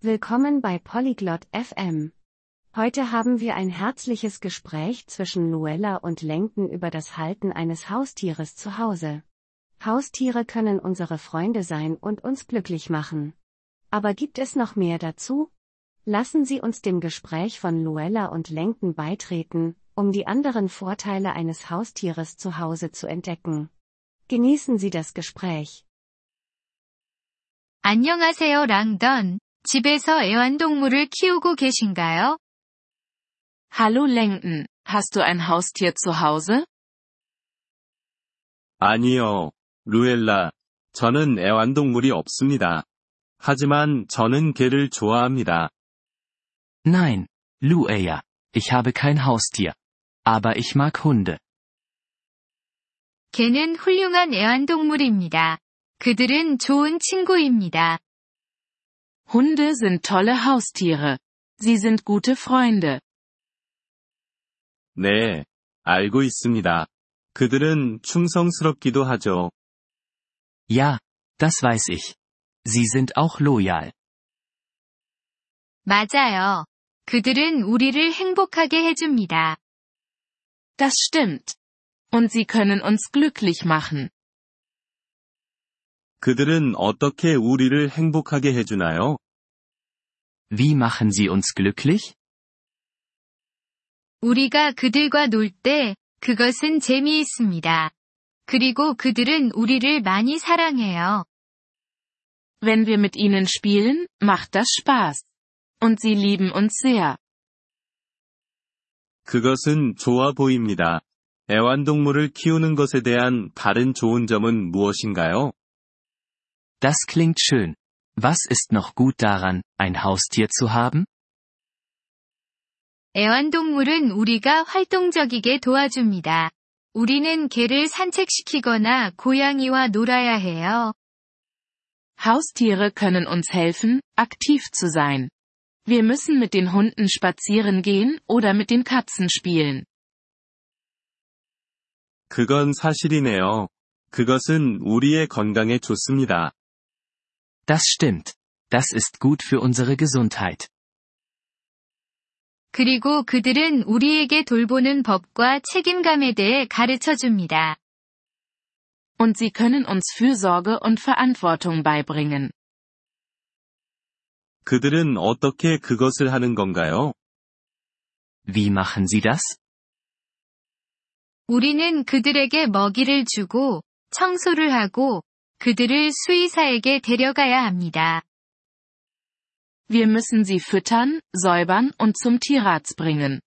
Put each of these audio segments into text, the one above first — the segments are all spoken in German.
Willkommen bei Polyglot FM. Heute haben wir ein herzliches Gespräch zwischen Luella und Lenken über das Halten eines Haustieres zu Hause. Haustiere können unsere Freunde sein und uns glücklich machen. Aber gibt es noch mehr dazu? Lassen Sie uns dem Gespräch von Luella und Lenken beitreten, um die anderen Vorteile eines Haustieres zu Hause zu entdecken. Genießen Sie das Gespräch. 안녕하세요, 랑던. 집에서 애완동물을 키우고 계신가요? Hallo Lenken, hast du ein Haustier zu Hause? 아니요, 루엘라. 저는 애완동물이 없습니다. 하지만 저는 개를 좋아합니다. Nein, Lueya, ich habe kein Haustier. Aber ich mag Hunde. 개는 훌륭한 애완동물입니다. 그들은 좋은 친구입니다. Hunde sind tolle Haustiere. Sie sind gute Freunde. 네, 알고 있습니다. 그들은 충성스럽기도 하죠. Ja, das weiß ich. Sie sind auch loyal. 맞아요. 그들은 우리를 행복하게 해줍니다. Das stimmt. Und sie können uns glücklich machen. 그들은 어떻게 우리를 행복하게 해주나요? Wie machen sie uns glücklich? 우리가 그들과 놀 때, 그것은 재미있습니다. 그리고 그들은 우리를 많이 사랑해요. Wenn wir mit ihnen spielen, macht das Spaß. Und sie lieben uns sehr. 그것은 좋아 보입니다. 애완동물을 키우는 것에 대한 다른 좋은 점은 무엇인가요? Das klingt schön. Was ist noch gut daran, ein Haustier zu haben? 애완동물은 우리가 활동적이게 도와줍니다. 우리는 개를 산책시키거나 고양이와 놀아야 해요. Haustiere können uns helfen, aktiv zu sein. Wir müssen mit den Hunden spazieren gehen oder mit den Katzen spielen. 그건 사실이네요. 그것은 우리의 건강에 좋습니다. Das stimmt. Das ist gut für unsere Gesundheit. 그리고 그들은 우리에게 돌보는 법과 책임감에 대해 가르쳐 줍니다. Und sie können uns Fürsorge und Verantwortung beibringen. 그들은 어떻게 그것을 하는 건가요? Wie machen sie das? 우리는 그들에게 먹이를 주고, 청소를 하고, 그들을 수의사에게 데려가야 합니다. Wir müssen sie füttern, säubern und zum Tierarzt bringen.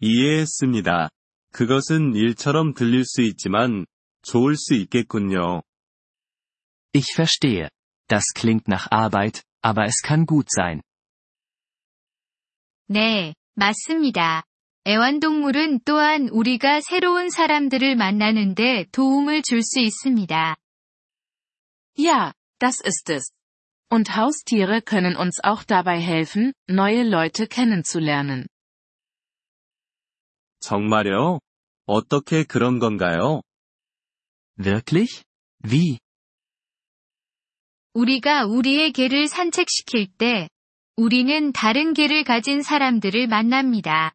이해했습니다. 그것은 일처럼 들릴 수 있지만, 좋을 수 있겠군요. Ich verstehe. Das klingt nach Arbeit, aber es kann gut sein. 네, 맞습니다. 애완동물은 또한 우리가 새로운 사람들을 만나는데 도움을 줄 수 있습니다. Ja, das ist es. Und Haustiere können uns auch dabei helfen, neue Leute kennenzulernen. 정말요? 어떻게 그런 건가요? Wirklich? Wie? 우리가 우리의 개를 산책시킬 때, 우리는 다른 개를 가진 사람들을 만납니다.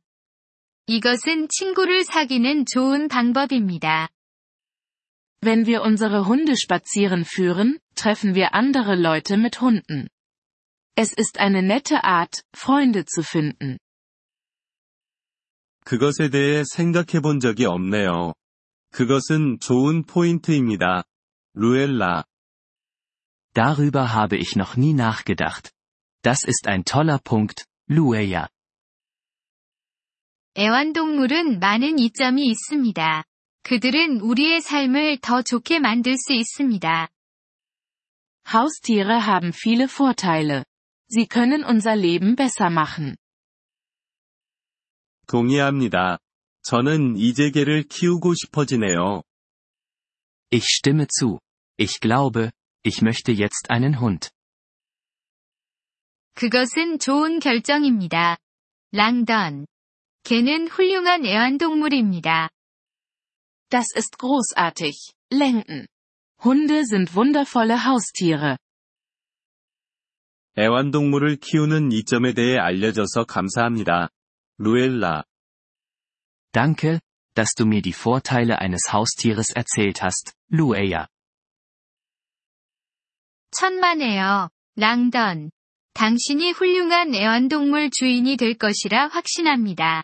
이것은 친구를 사귀는 좋은 방법입니다. Wenn wir unsere Hunde spazieren führen, treffen wir andere Leute mit Hunden. Es ist eine nette Art, Freunde zu finden. 그것에 대해 생각해 본 적이 없네요. 그것은 좋은 포인트입니다. 루엘라. Darüber habe ich noch nie nachgedacht. Das ist ein toller Punkt, Lueya. 애완동물은 많은 이점이 있습니다. 그들은 우리의 삶을 더 좋게 만들 수 있습니다. Haustiere haben viele Vorteile. Sie können unser Leben besser machen. 동의합니다. 저는 이제 개를 키우고 싶어지네요. Ich stimme zu. Ich glaube, ich möchte jetzt einen Hund. 그것은 좋은 결정입니다. 랑던. 개는 훌륭한 애완동물입니다. Das ist großartig. Lenken. Hunde sind wundervolle Haustiere. 애완동물을 키우는 이점에 대해 알려줘서 감사합니다. 루엘라. Danke, dass du mir die Vorteile eines Haustieres erzählt hast, Lueya. 천만에요, 랑던. 당신이 훌륭한 애완동물 주인이 될 것이라 확신합니다.